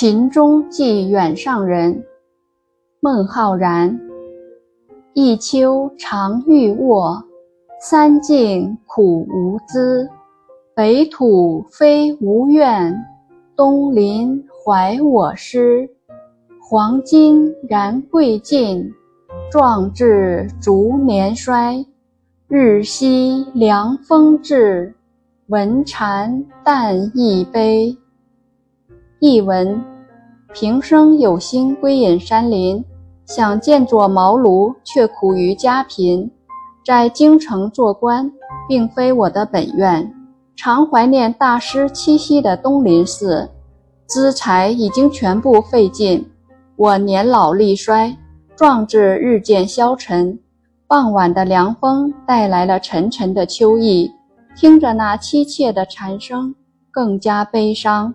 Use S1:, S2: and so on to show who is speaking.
S1: 秦中寄远上人，孟浩然。一秋常欲卧，三径苦无资。北土非吾愿，东邻怀我师。黄金然贵尽，壮志逐年衰。日夕凉风至，闻蝉但一悲。译文：平生有心归隐山林，想建座茅庐，却苦于家贫，在京城做官，并非我的本愿。常怀念大师栖息的东林寺，资财已经全部费尽，我年老力衰，壮志日渐消沉。傍晚的凉风带来了沉沉的秋意，听着那凄切的蝉声，更加悲伤。